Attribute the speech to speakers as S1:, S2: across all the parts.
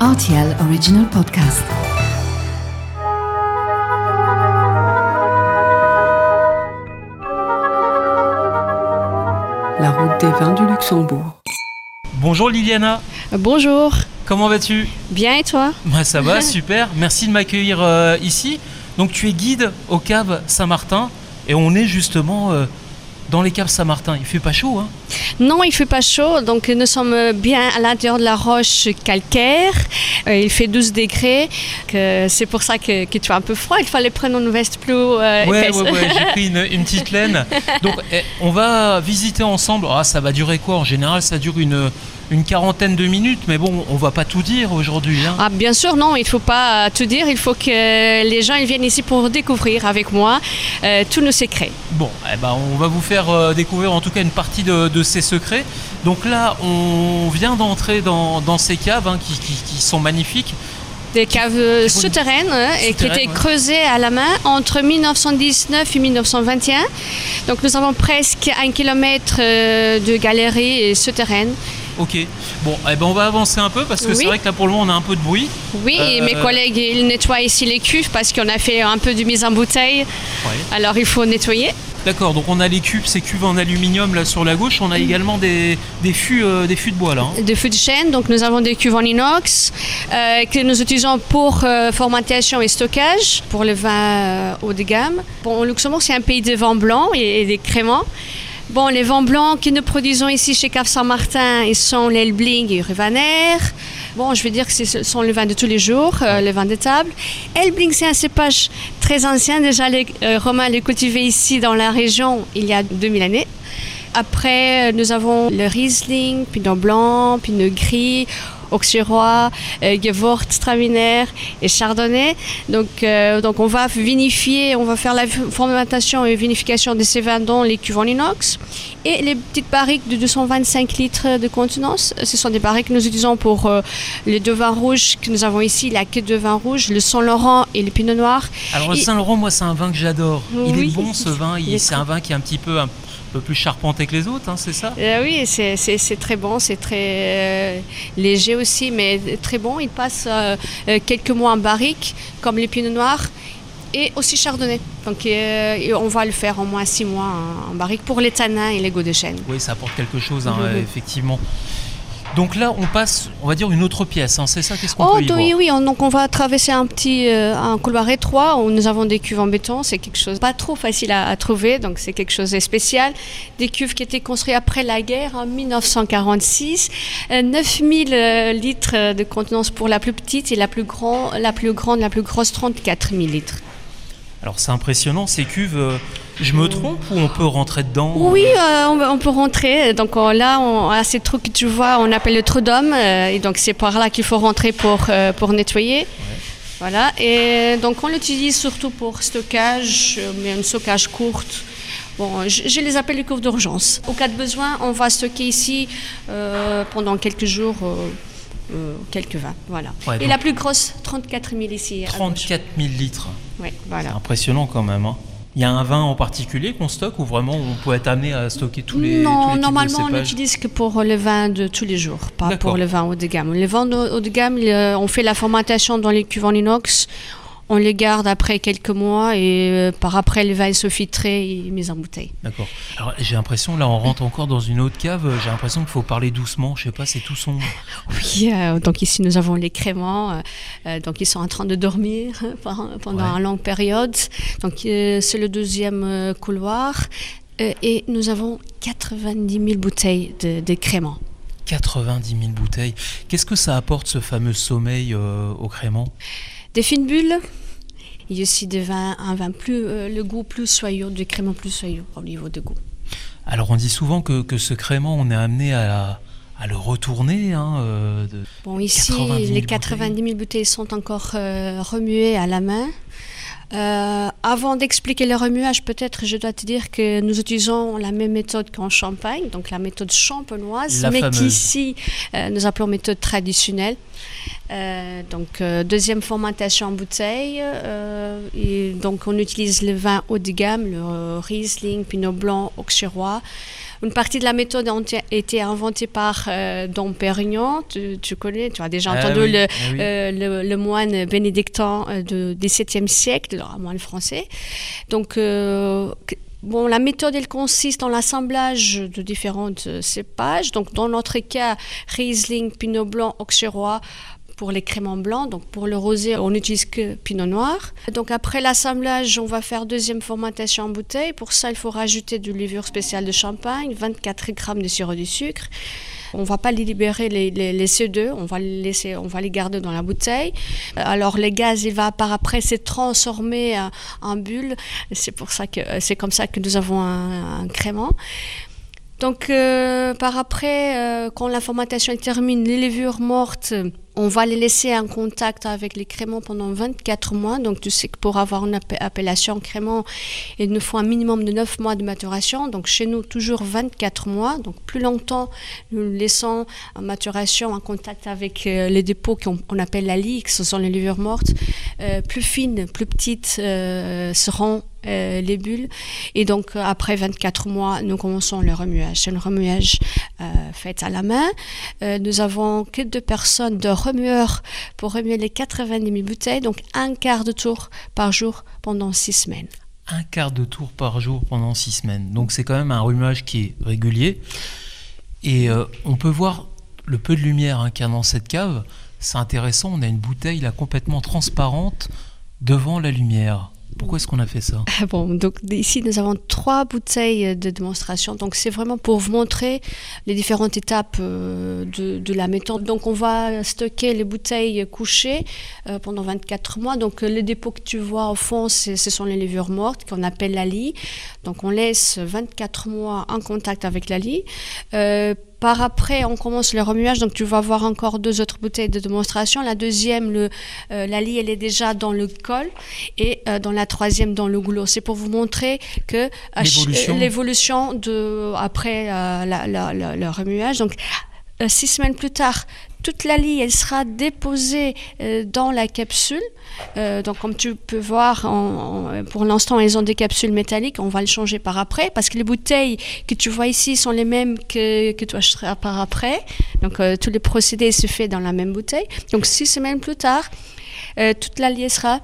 S1: RTL Original Podcast.
S2: La route des vins du Luxembourg.
S3: Bonjour Liliana,
S4: Bonjour,
S3: comment vas-tu?
S4: Bien et toi?
S3: Moi ça va, super, merci de m'accueillir euh, ici. Donc tu es guide au cave Saint-Martin et on est justement euh, dans les caves Saint-Martin. Il fait pas chaud, hein?
S4: Non, il fait pas chaud, donc nous sommes bien à l'intérieur de la roche calcaire. Euh, il fait 12 degrés, c'est pour ça que, que tu as un peu froid. Il fallait prendre une veste plus euh,
S3: Ouais,
S4: épaisse.
S3: ouais, ouais, j'ai pris une, une petite laine. Donc eh, on va visiter ensemble. Ah, ça va durer quoi En général, ça dure une, une quarantaine de minutes, mais bon, on va pas tout dire aujourd'hui. hein.
S4: Ah, bien sûr, non, il faut pas tout dire. Il faut que les gens ils viennent ici pour découvrir avec moi euh, tous nos secrets.
S3: Bon, eh ben, on va vous faire euh, découvrir en tout cas une partie de, de ces secrets. Donc là, on vient d'entrer dans, dans ces caves hein, qui, qui- qui sont magnifiques.
S4: Des caves souterraines hein, et qui étaient
S3: ouais.
S4: creusées à la main entre 1919 et 1921. Donc nous avons presque un kilomètre euh, de galeries souterraines.
S3: Ok. Bon, eh ben, on va avancer un peu parce que c'est vrai que là pour le moment on a un peu de bruit.
S4: Oui, et
S3: Euh,
S4: mes collègues, ils nettoient ici les cuves parce qu'on a fait un peu de mise en bouteille.
S3: Ouais.
S4: Alors il faut nettoyer.
S3: D'accord, donc on a les cubes, ces cuves en aluminium là sur la gauche. On a également des, des fûts, euh, des fûts de bois là. hein.
S4: De fûts de chêne, donc nous avons des cuves en inox euh, que nous utilisons pour euh, fermentation et stockage, pour le vin haut de gamme. Bon, au Luxembourg, c'est un pays de vins blancs et, et des créments. Bon, les vins blancs que nous produisons ici chez Cave Saint-Martin, ils sont l'Elbling et Ruvaner. Bon, je vais dire que ce sont les vins de tous les jours, euh, les vins de table. Elbling, c'est un cépage très ancien. Déjà, les euh, Romains les cultivaient ici dans la région il y a 2000 années. Après, euh, nous avons le Riesling, Pinot Blanc, Pinot Gris, Auxerrois, euh, Gewürztraminer et Chardonnay. Donc, euh, donc, on va vinifier, on va faire la fermentation et vinification de ces vins dans les cuves en inox. Et les petites barriques de 225 litres de contenance, ce sont des barriques que nous utilisons pour euh, les deux vins rouges que nous avons ici, la queue de vin rouge, le Saint-Laurent et le Pinot Noir.
S3: Alors le Saint-Laurent, moi c'est un vin que j'adore. Il est bon ce vin. C'est un vin qui est un petit peu un peu plus charpenté que les autres, hein, c'est ça?
S4: Euh, oui, c'est- très bon, c'est très euh, léger aussi, mais très bon. Il passe euh, quelques mois en barrique, comme les pinots noirs, et aussi chardonnay. Donc euh, on va le faire en moins six mois en, en barrique pour les tanins et les goûts de chêne.
S3: Oui, ça apporte quelque chose, hein, effectivement. Donc là, on passe, on va dire une autre pièce. hein, c'est ça Qu'est-ce qu'on
S4: Oh
S3: peut y
S4: oui,
S3: voir
S4: oui, on, donc on va traverser un petit euh, un couloir étroit où nous avons des cuves en béton. C'est quelque chose pas trop facile à, à trouver, donc c'est quelque chose de spécial. Des cuves qui étaient construites après la guerre en 1946. Euh, 9000 euh, litres de contenance pour la plus petite et la plus, grand, la plus grande, la plus grosse, 34 000 litres.
S3: Alors c'est impressionnant ces cuves. Je me trompe ou on peut rentrer dedans?
S4: Oui, euh, on, on peut rentrer. Donc on- là, on, à ces trous que tu vois, on appelle le trou d'homme. euh, et donc c'est par là qu'il faut rentrer pour, euh, pour nettoyer. Voilà. Et donc on l'utilise surtout pour stockage, mais un stockage courte. Bon, je, je les appelle les cours d'urgence. Au cas de besoin, on va stocker ici pendant quelques jours. euh, quelques vins, voilà.
S3: Ouais,
S4: et la plus grosse, 34 000 ici. à gauche.
S3: 34 000 litres. C'est
S4: voilà.
S3: impressionnant quand même. hein. Il y a un vin en particulier qu'on stocke ou vraiment on peut être amené à stocker tous les tous les
S4: non, normalement on n'utilise que pour le vin de tous les jours, pas pour le vin haut de gamme. Le vin de- haut de gamme, on fait la fermentation dans les cuves en inox, on les garde après quelques mois et euh, par après le vin est filtré et mis en bouteille.
S3: D'accord. Alors j'ai l'impression, là on rentre encore dans une autre cave, j'ai l'impression qu'il faut parler doucement, je sais pas, c'est tout sombre.
S4: Oui, euh, donc ici nous avons les créments, euh, donc ils sont en train de dormir par- pendant
S3: Ouais.
S4: une longue période. Donc euh, c'est le deuxième couloir et nous avons 90 000 bouteilles de, de créments.
S3: 90 000 bouteilles. Qu'est-ce que ça apporte ce fameux sommeil au crément
S4: Des fines bulles. Il y a aussi des vins, un vin plus, euh, le goût plus soyeux, du crément plus soyeux au niveau de goût.
S3: Alors on dit souvent que, que ce crément, on est amené à, à le retourner. Hein, euh, de-
S4: Bon, ici,
S3: 90 000
S4: les 90 000 bouteilles sont encore euh, remuées à la main. Euh, avant d'expliquer le remuage, peut-être je dois te dire que nous utilisons la même méthode qu'en Champagne, donc la méthode champenoise,
S3: La
S4: mais qu'ici euh, nous appelons méthode traditionnelle. Euh, donc deuxième fermentation en bouteille, et donc on utilise le vin haut de gamme, le Riesling, Pinot Blanc, Auxerrois. Une partie de la méthode a été inventée par euh, Dom Pérignon. Tu, tu, connais, tu as déjà
S3: Ah
S4: entendu
S3: oui,
S4: le,
S3: ah oui.
S4: euh, le, le moine bénédictin du XVIIe siècle, un moine français. Donc, euh, Bon, la méthode, elle consiste en l'assemblage de différentes euh, cépages. Donc, dans notre cas, Riesling, Pinot Blanc, Auxerrois pour les créments blancs. Donc, pour le rosé, on n'utilise que Pinot Noir. Donc, après l'assemblage, on va faire deuxième fermentation en bouteille. Pour ça, il faut rajouter du levure spéciale de champagne, 24 grammes de sirop de sucre. On va pas les libérer les, les, les CO2, on va les laisser, on va les garder dans la bouteille. Euh, Alors les gaz, par après se transformer en, en bulles. C'est pour ça que c'est comme ça que nous avons un, un crément. Donc euh, par après, euh, quand la fermentation est terminée, les levures mortes, on va les laisser en contact avec les créments pendant 24 mois. Donc tu sais que pour avoir une appe- appellation crément, il nous faut un minimum de 9 mois de maturation. Donc chez nous, toujours 24 mois. Donc plus longtemps, nous laissons en maturation en contact avec euh, les dépôts qu'on on appelle la ligue, ce sont les levures mortes. Euh, plus fines, plus petites euh, seront euh, les bulles. Et donc, euh, après 24 mois, nous commençons le remuage. C'est un remuage euh, fait à la main. Nous avons que deux personnes de remueurs pour remuer les 90 000 bouteilles, donc un quart de tour par jour pendant six semaines.
S3: Un quart de tour par jour pendant six semaines. Donc c'est quand même un rumage qui est régulier. Et on peut voir le peu de lumière hein, qu'il y a dans cette cave. C'est intéressant, on a une bouteille là complètement transparente devant la lumière. Pourquoi est-ce qu'on a fait ça
S4: Ah Bon, donc ici nous avons trois bouteilles de démonstration. Donc c'est vraiment pour vous montrer les différentes étapes euh, de, la méthode. Donc on va stocker les bouteilles couchées euh, pendant 24 mois. Donc les dépôts que tu vois au fond, ce sont les levures mortes qu'on appelle la lie. Donc on laisse 24 mois en contact avec la lie. Euh, par après, on commence le remuage. Donc, tu vas voir encore deux autres bouteilles de démonstration. La deuxième, le, euh, la lie, elle est déjà dans le col. Et euh, dans la troisième, dans le goulot. C'est pour vous montrer que
S3: L'évolution.
S4: euh, l'évolution de après la- la- la- le remuage. Donc, six semaines plus tard, toute la lie, sera déposée euh, dans la capsule. Euh, donc, comme tu peux voir, pour l'instant, elles ont des capsules métalliques. On va le changer par après parce que les bouteilles que tu vois ici sont les mêmes que, que tu achèteras par après. Donc, euh, tous les procédés se font dans la même bouteille. Donc, six semaines plus tard, euh, toute la lie sera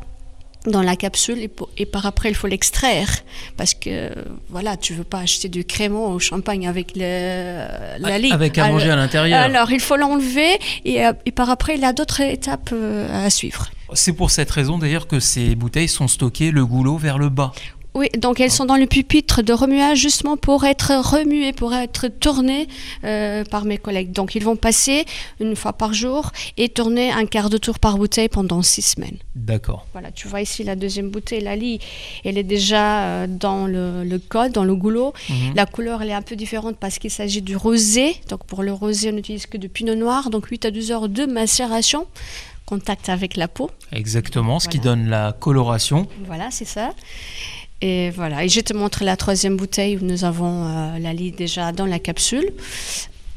S4: dans la capsule et, pour- et par après il faut l'extraire parce que voilà tu veux pas acheter du crémant au champagne avec le, la lie
S3: Avec à
S4: Alors-
S3: manger à l'intérieur.
S4: alors il faut l'enlever et, euh, et par après il y a d'autres étapes euh, à suivre
S3: C'est pour cette raison d'ailleurs que ces bouteilles sont stockées le goulot vers le bas.
S4: Oui donc elles sont dans le pupitre de remuage justement pour être remuées pour être tournées euh, par mes collègues donc ils vont passer une fois par jour et tourner un quart de tour par bouteille pendant six semaines
S3: D'accord.
S4: Voilà, tu vois ici la deuxième bouteille, la lie, elle est déjà euh, dans le, le col, dans le goulot.
S3: Mhm.
S4: La couleur, elle est un peu différente parce qu'il s'agit du rosé. Donc pour le rosé, on n'utilise que du pinot noir, donc 8 à 12 heures de macération, contact avec la peau.
S3: Exactement, ce qui donne la coloration.
S4: Voilà, c'est ça. Et voilà, et je te montre la troisième bouteille où nous avons euh, la lie déjà dans la capsule.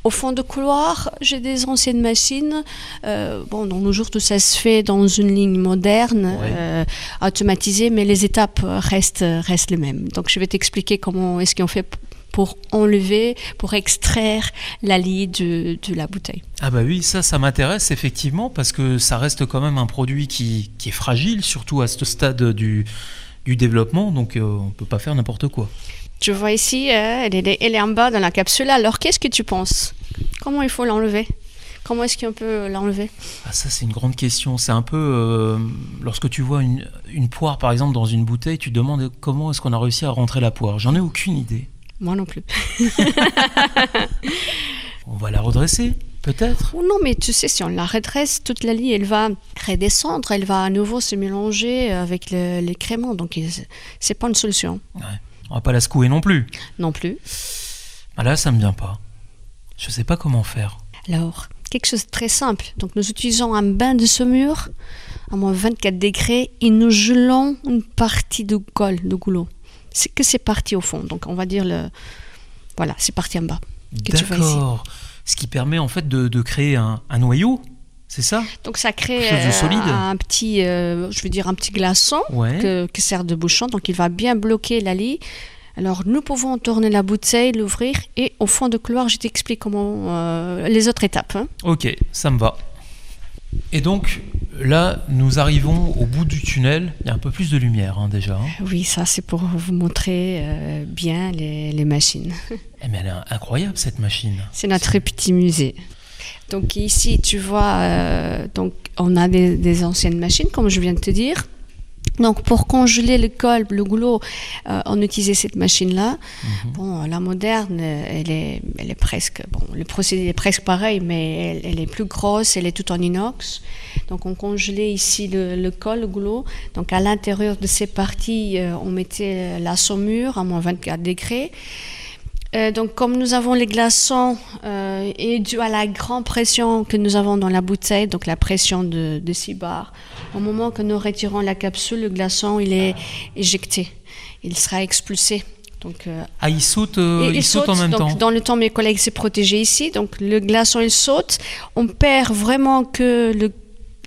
S4: Au fond de couloir, j'ai des anciennes machines. Euh, bon, dans nos jours, tout ça se fait dans une ligne moderne, euh, automatisée, mais les étapes restent, restent les mêmes. Donc, je vais t'expliquer comment est-ce qu'on fait pour enlever, pour extraire la lie de, de la bouteille.
S3: Ah bah oui, ça, ça m'intéresse effectivement parce que ça reste quand même un produit qui, qui est fragile, surtout à ce stade du, du développement, donc euh, on peut pas faire n'importe quoi.
S4: Tu vois ici, euh, elle, est, elle est en bas dans la capsule. Alors, qu'est-ce que tu penses? Comment il faut l'enlever? Comment est-ce qu'on peut l'enlever?
S3: Ah ça c'est une grande question. C'est un peu euh, lorsque tu vois une, une poire par exemple dans une bouteille, tu te demandes comment est-ce qu'on a réussi à rentrer la poire. J'en ai aucune idée.
S4: Moi non plus.
S3: On va la redresser, peut-être.
S4: Oh non, mais tu sais, si on la redresse, toute la lie, elle va redescendre, elle va à nouveau se mélanger avec le- les créments. Donc, c'est pas une solution
S3: On va pas la secouer non plus.
S4: non plus.
S3: Ah là ça me vient pas. Je sais pas comment faire.
S4: Alors, quelque chose de très simple. Donc, nous utilisons un bain de saumure à moins 24 degrés et nous gelons une partie du col, du goulot. C'est que c'est parti au fond. Donc, on va dire le. Voilà, c'est parti en bas.
S3: D'accord. Ce qui permet en fait de, de créer un, un noyau, c'est ça?
S4: Donc, ça crée euh, un petit, euh, je veux dire, un petit glaçon.
S3: Ouais.
S4: que, que sert de bouchon. Donc il va bien bloquer la lie Alors nous pouvons tourner la bouteille, l'ouvrir et au fond de couloir, je t'explique comment euh, les autres étapes. hein.
S3: Ok, ça me va. Et donc là, nous arrivons au bout du tunnel. Il y a un peu plus de lumière hein, déjà. hein.
S4: Oui, ça c'est pour vous montrer euh, bien les, les machines.
S3: Eh, mais elle est incroyable cette machine.
S4: C'est notre petit musée. Donc ici, tu vois, euh, donc on a des, des anciennes machines, comme je viens de te dire. Donc pour congeler le col, le goulot, euh, on utilisait cette machine-là. Bon, la moderne, elle est, elle est presque, bon, le procédé est presque pareil, mais elle, elle est plus grosse, elle est toute en inox. Donc on congelait ici le, le col, le goulot. Donc à l'intérieur de ces parties, euh, on mettait la saumure à moins 24 degrés. Euh, donc, comme nous avons les glaçons euh, et dû à la grande pression que nous avons dans la bouteille, donc la pression de, de 6 bars, au moment que nous retirons la capsule, le glaçon il est éjecté, il sera expulsé. Donc, euh,
S3: Ah, il saute, euh,
S4: et
S3: il saute en même
S4: donc,
S3: temps.
S4: Dans le temps, mes collègues s'est protégé ici, donc le glaçon il saute. On perd vraiment que le,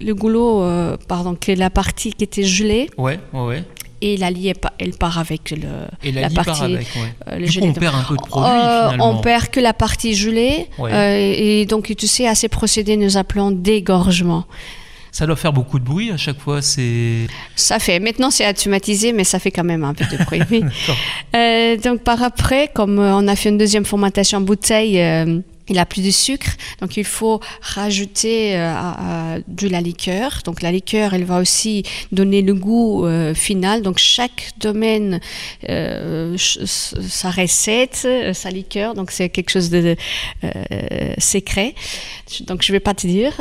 S4: le goulot, euh, pardon, que la partie qui était gelée
S3: Ouais, ouais, ouais.
S4: Et la lie elle pa- elle part avec le,
S3: Et la,
S4: la partie.
S3: part avec, ouais.
S4: euh, le
S3: Du coup,
S4: gelé.
S3: on perd un peu de produit
S4: Euh,
S3: finalement.
S4: on perd que la partie gelée.
S3: Ouais.
S4: euh, et donc, tu sais, à ces procédés, nous appelons dégorgement.
S3: Ça doit faire beaucoup de bruit à chaque fois. C'est
S4: Ça fait. Maintenant, c'est automatisé, mais ça fait quand même un peu de bruit. Euh, donc, par après, comme on a fait une deuxième formatation en bouteille, il a plus de sucre, donc il faut rajouter euh, de la liqueur. Donc la liqueur, elle va aussi donner le goût euh, final. Donc chaque domaine, euh, sa recette, sa liqueur. Donc c'est quelque chose de secret. Donc je vais pas te dire.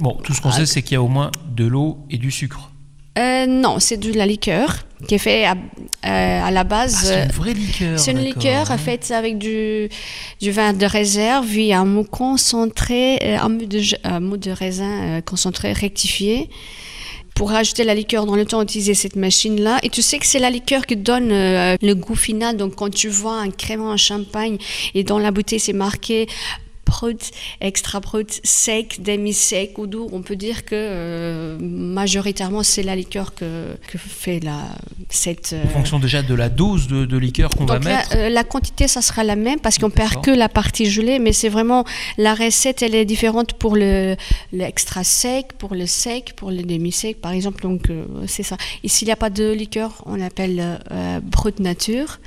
S3: Bon. Tout ce qu'on sait, c'est qu'il y a au moins de l'eau et du sucre.
S4: non, c'est de la liqueur qui est fait à, euh, à la
S3: Ah,
S4: base.
S3: c'est une vraie liqueur.
S4: C'est une liqueur
S3: ouais.
S4: faite avec du, du vin de réserve, puis un mou concentré, euh, un mou de, ge- un mou de raisin euh, concentré rectifié. Pour rajouter la liqueur dans le temps, utiliser cette machine-là. Et tu sais que c'est la liqueur qui donne euh, le goût final. Donc quand tu vois un crément, un champagne, et dans la bouteille c'est marqué extra brut, sec, demi-sec ou doux, on peut dire que euh, majoritairement c'est la liqueur que, que fait la, cette...
S3: En fonction déjà de la dose de, de liqueur qu'on va
S4: la,
S3: mettre.
S4: euh, la quantité, ça sera la même parce qu'on perd que la partie gelée, mais c'est vraiment la recette, elle est différente pour le l'extra sec, pour le sec, pour le demi sec, par exemple. Donc euh, c'est ça. Et s'il n'y a pas de liqueur, on l'appelle brut nature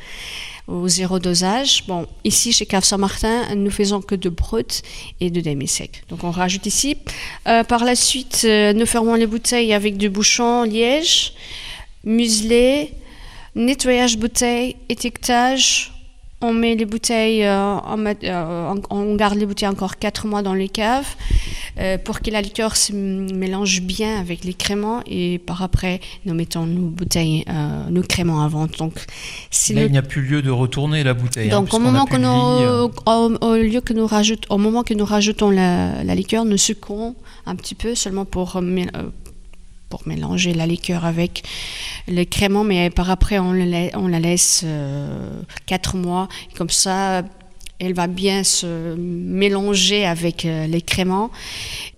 S4: au zéro dosage. Bon, ici chez Cave Saint-Martin, nous faisons que de brut et de demi-sec. Donc on rajoute ici. Euh, par la suite, euh, nous fermons les bouteilles avec du bouchon liège, muselé, nettoyage bouteille, étiquetage. On met les bouteilles, euh, on garde les bouteilles encore 4 mois dans les caves euh, pour que la liqueur se mélange bien avec les créments et par après nous mettons nos bouteilles, euh, nos créments à vente. Donc,
S3: Là,
S4: le
S3: il n'y a plus lieu de retourner la bouteille. hein,
S4: donc au
S3: puisqu'on a
S4: moment, que nous, au, au lieu que nous rajoute, au moment que nous rajoutons la, la liqueur, nous sucrons un petit peu seulement pour, euh, euh, pour mélanger la liqueur avec le crément, mais par après on, le lai- on la laisse 4 mois. Comme ça, elle va bien se mélanger avec euh, les créments.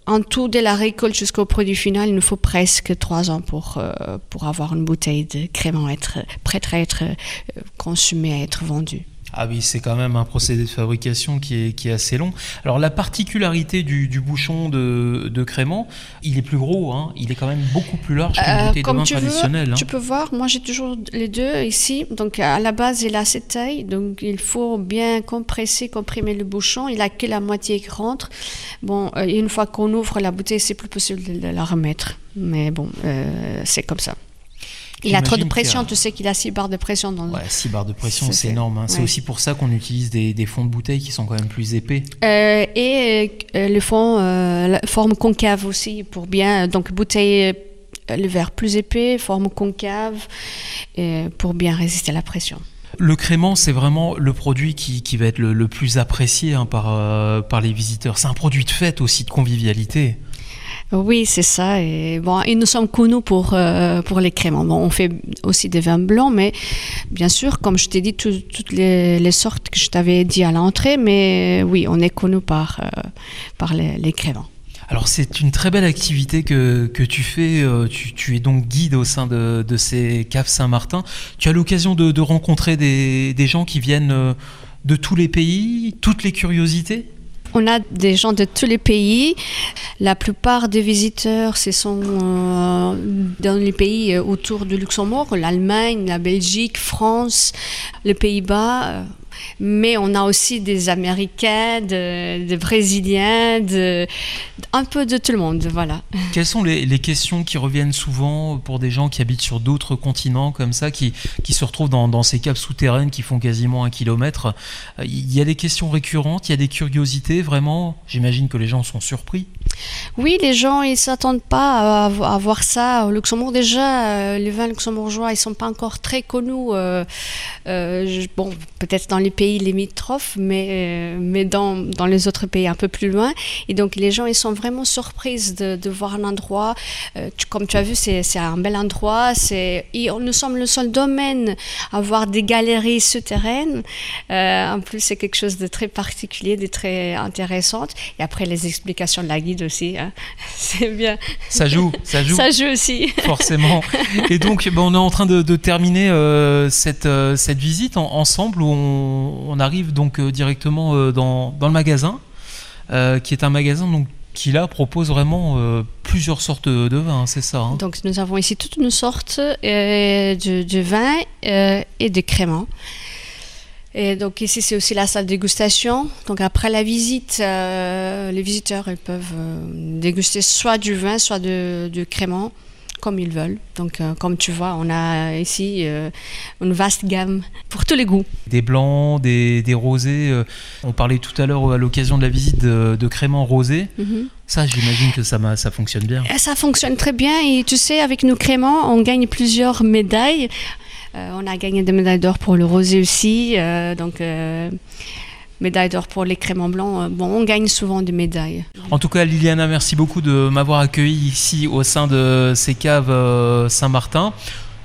S4: En tout, dès la récolte jusqu'au produit final, il nous faut presque 3 ans pour, euh, pour avoir une bouteille de crément être, prête à être euh, consumée, à être vendue.
S3: Ah oui, c'est quand même un procédé de fabrication qui est, qui est assez long. Alors la particularité du, du bouchon de, de crément, il est plus gros, hein, il est quand même beaucoup plus large qu'une
S4: Euh,
S3: bouteille de
S4: comme
S3: vin
S4: tu veux,
S3: traditionnelle. hein.
S4: tu peux voir, moi j'ai toujours les deux ici. Donc à la base, il a cette taille, donc il faut bien compresser, comprimer le bouchon. Il a que la moitié qui rentre. Bon, euh, une fois qu'on ouvre la bouteille, c'est plus possible de la remettre. Mais bon, euh, c'est comme ça. Il a trop de pression,
S3: a-
S4: tu sais qu'il a 6 barres de pression dans le-
S3: Ouais, 6 barres de pression,
S4: C'est-
S3: énorme. hein. C'est aussi pour ça qu'on utilise des, des fonds de bouteille qui sont quand même plus épais.
S4: Euh, et euh, le fond, euh, la forme concave aussi, pour bien. Donc, bouteille, le verre plus épais, forme concave, pour bien résister à la pression.
S3: Le crément, c'est vraiment le produit qui, qui va être le, le plus apprécié hein, par, par les visiteurs. C'est un produit de fête aussi, de convivialité.
S4: Oui, c'est ça. Et, bon, nous sommes connus pour, euh, pour les créments. Bon, on fait aussi des vins blancs, mais bien sûr, comme je t'ai dit, tout- toutes les, sortes que je t'avais dit à l'entrée, mais oui, on est connus par, euh, par les, créments.
S3: Alors c'est une très belle activité que, que tu fais. Euh, tu, tu es donc guide au sein de, de ces caves Saint-Martin. Tu as l'occasion de, de rencontrer des, des gens qui viennent euh, de tous les pays, toutes les curiosités?
S4: On a des gens de tous les pays. La plupart des visiteurs, ce sont euh, dans les pays euh, autour du Luxembourg, l'Allemagne, la Belgique, France, les Pays-Bas. Mais on a aussi des Américains, de- des Brésiliens, un peu de tout le monde, voilà.
S3: Quelles sont les, questions qui reviennent souvent pour des gens qui habitent sur d'autres continents comme ça, qui, se retrouvent dans, dans ces caves souterraines qui font quasiment un kilomètre? Euh, Il y a des questions récurrentes, il y a des curiosités, vraiment? J'imagine que les gens sont surpris.
S4: Oui, les gens, ils s'attendent pas à, vo- à voir ça au Luxembourg. Déjà, euh, les vins luxembourgeois, ils sont pas encore très connus. euh, euh, bon, peut-être dans les pays limitrophes, mais, mais dans, dans les autres pays un peu plus loin. Et donc, les gens, ils sont vraiment surprises de, voir un endroit. Comme tu as vu, c'est un bel endroit. C'est, nous sommes le seul domaine à avoir des galeries souterraines. En plus, c'est quelque chose de très particulier, de très intéressant. Et après, les explications de la guide aussi. hein. C'est bien.
S3: Ça joue, ça joue.
S4: Ça joue aussi.
S3: forcément. Et donc, ben, on est en train de, de terminer euh, cette, euh, cette visite en- ensemble où on, on arrive donc euh, directement dans, dans le magasin, qui est un magasin donc, qui là propose vraiment euh, plusieurs sortes de, vins, c'est ça hein
S4: Donc, nous avons ici toute une sorte euh, de, de vin euh, et de crémant. Et donc ici c'est aussi la salle dégustation. Donc après la visite, euh, les visiteurs ils peuvent euh, déguster soit du vin, soit de, de crémant, comme ils veulent. Donc euh, comme tu vois, on a ici une vaste gamme pour tous les goûts.
S3: Des blancs, des, des rosés. on parlait tout à l'heure à l'occasion de la visite de, de crémant rosé.
S4: Mhm.
S3: Ça, j'imagine que ça, ça fonctionne bien.
S4: Ça fonctionne très bien et tu sais, avec nos créments, on gagne plusieurs médailles. Euh, on a gagné des médailles d'or pour le rosé aussi, euh, donc euh, médaille d'or pour les créments blancs. Euh, Bon, on gagne souvent des médailles.
S3: En tout cas, Liliana, merci beaucoup de m'avoir accueilli ici au sein de ces caves Saint-Martin.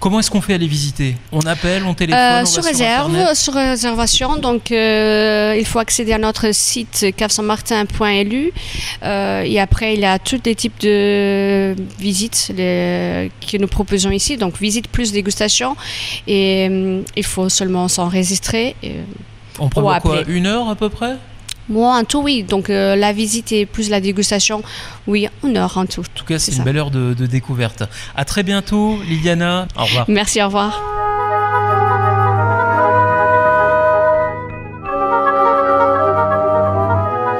S3: Comment est-ce qu'on fait à les visiter? On appelle, on téléphone, on
S4: Euh, sur réserve, sur réservation, donc euh, il faut accéder à notre site cavesaintmartin.lu euh, et après il y a tous les types de visites les- que nous proposons ici, donc visite plus dégustation. Et euh, il faut seulement s'enregistrer. et,
S3: On
S4: Ou
S3: quoi. Une heure à peu près?
S4: Moi, en tout, oui. Donc, euh, la visite et plus la dégustation, oui, une heure en tout.
S3: En tout cas,
S4: c'est
S3: une
S4: ça.
S3: belle heure de, de découverte. À très bientôt, Liliana. Au revoir.
S4: Merci, au revoir.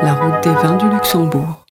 S2: La route des vins du Luxembourg.